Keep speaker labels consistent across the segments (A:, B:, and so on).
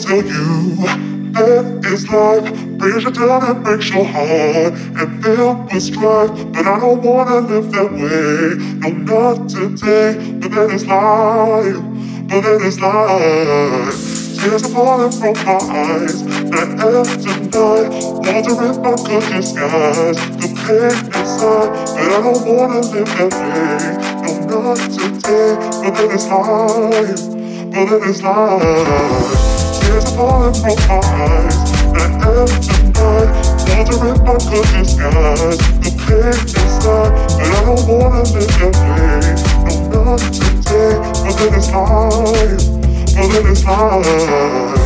A: Tell you that is life brings you down and breaks your heart and filled with strife. But I don't wanna live that way, no, not today. But that is life, but that is life. Tears are falling from my eyes, night after night, wandering my country skies. The pain inside, but I don't wanna live that way, no, not today. But that is life but it is life. Are falling from my eyes, night after night, wandering my cookie skies. The pain inside, but I don't wanna live that way. No, not today, but then it is life, but then it is life.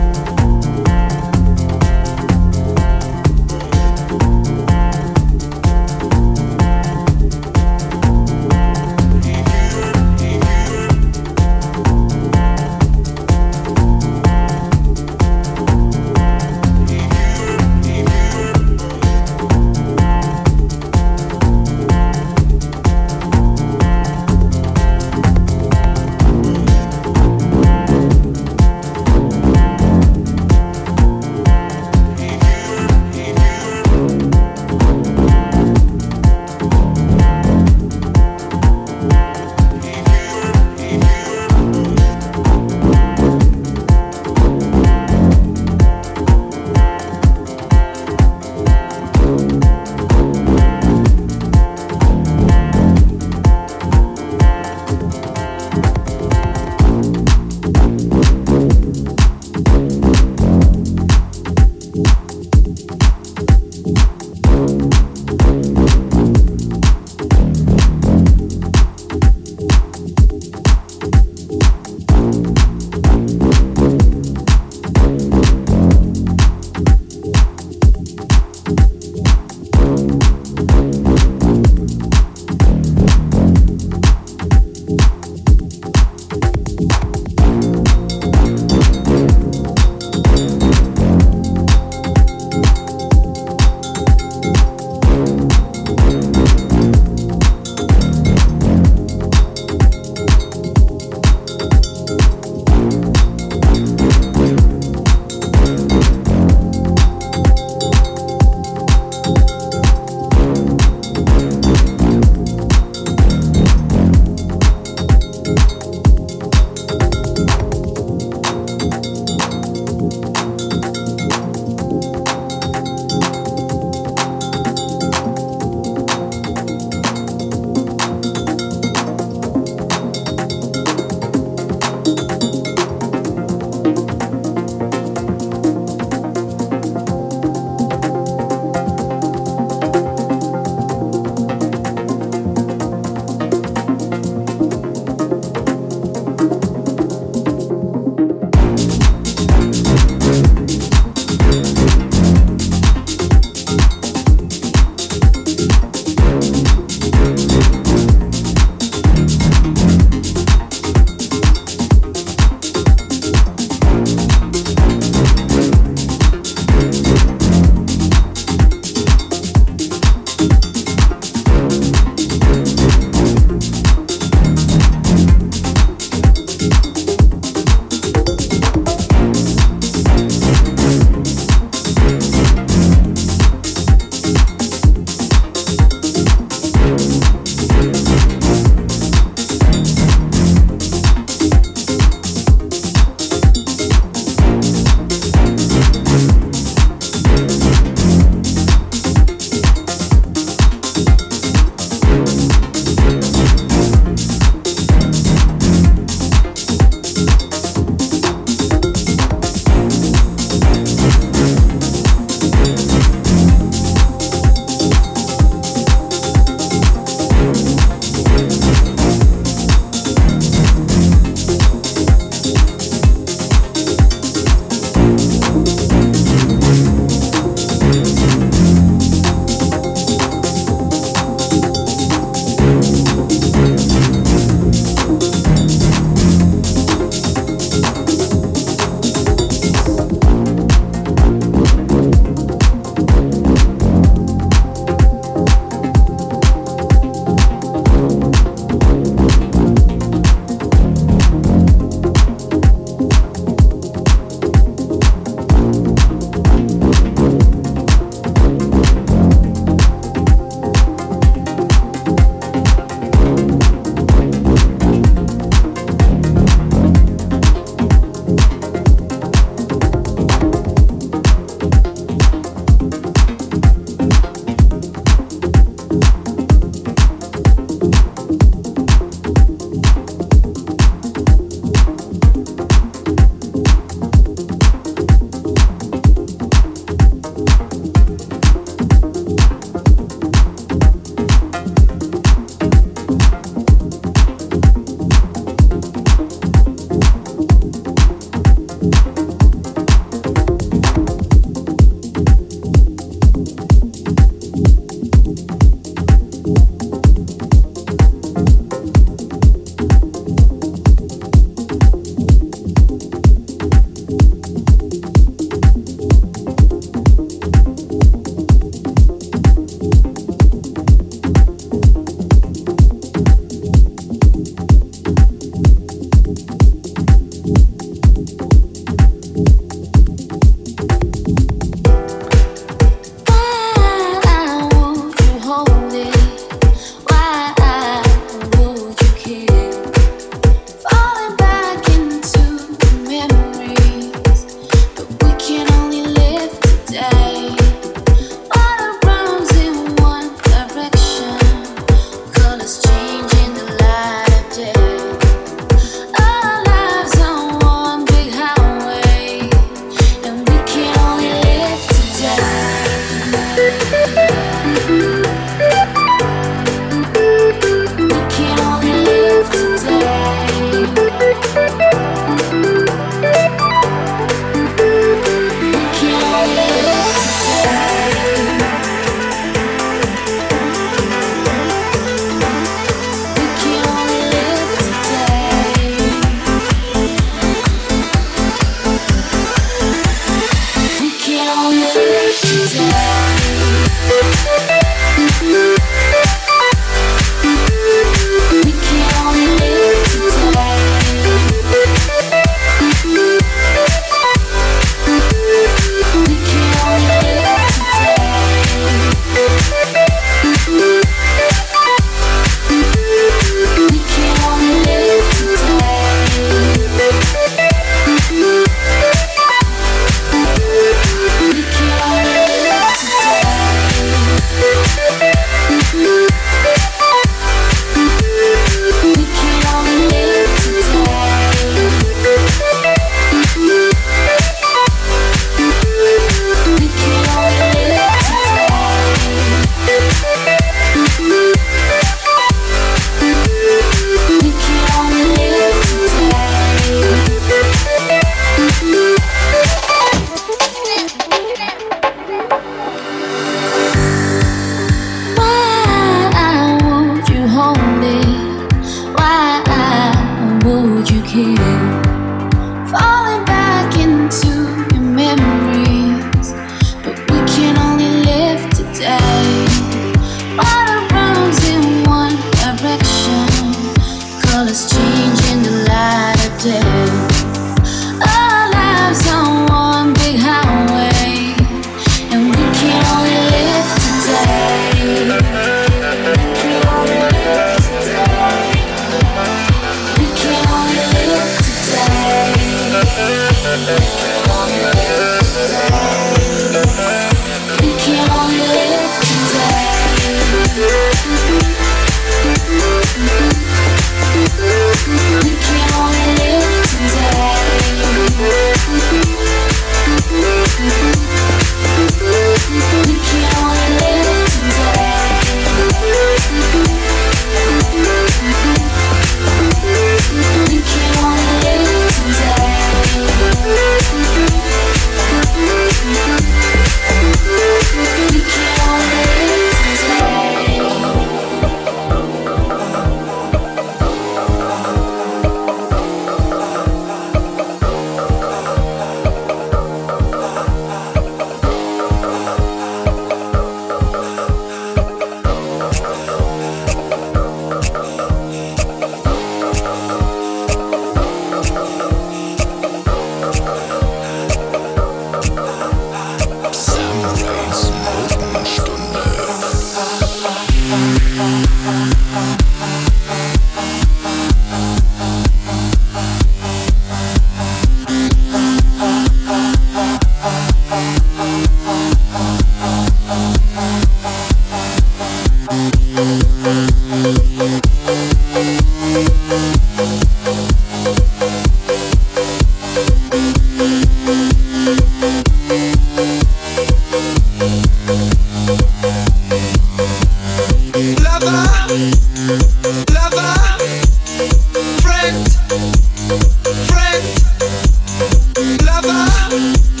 B: you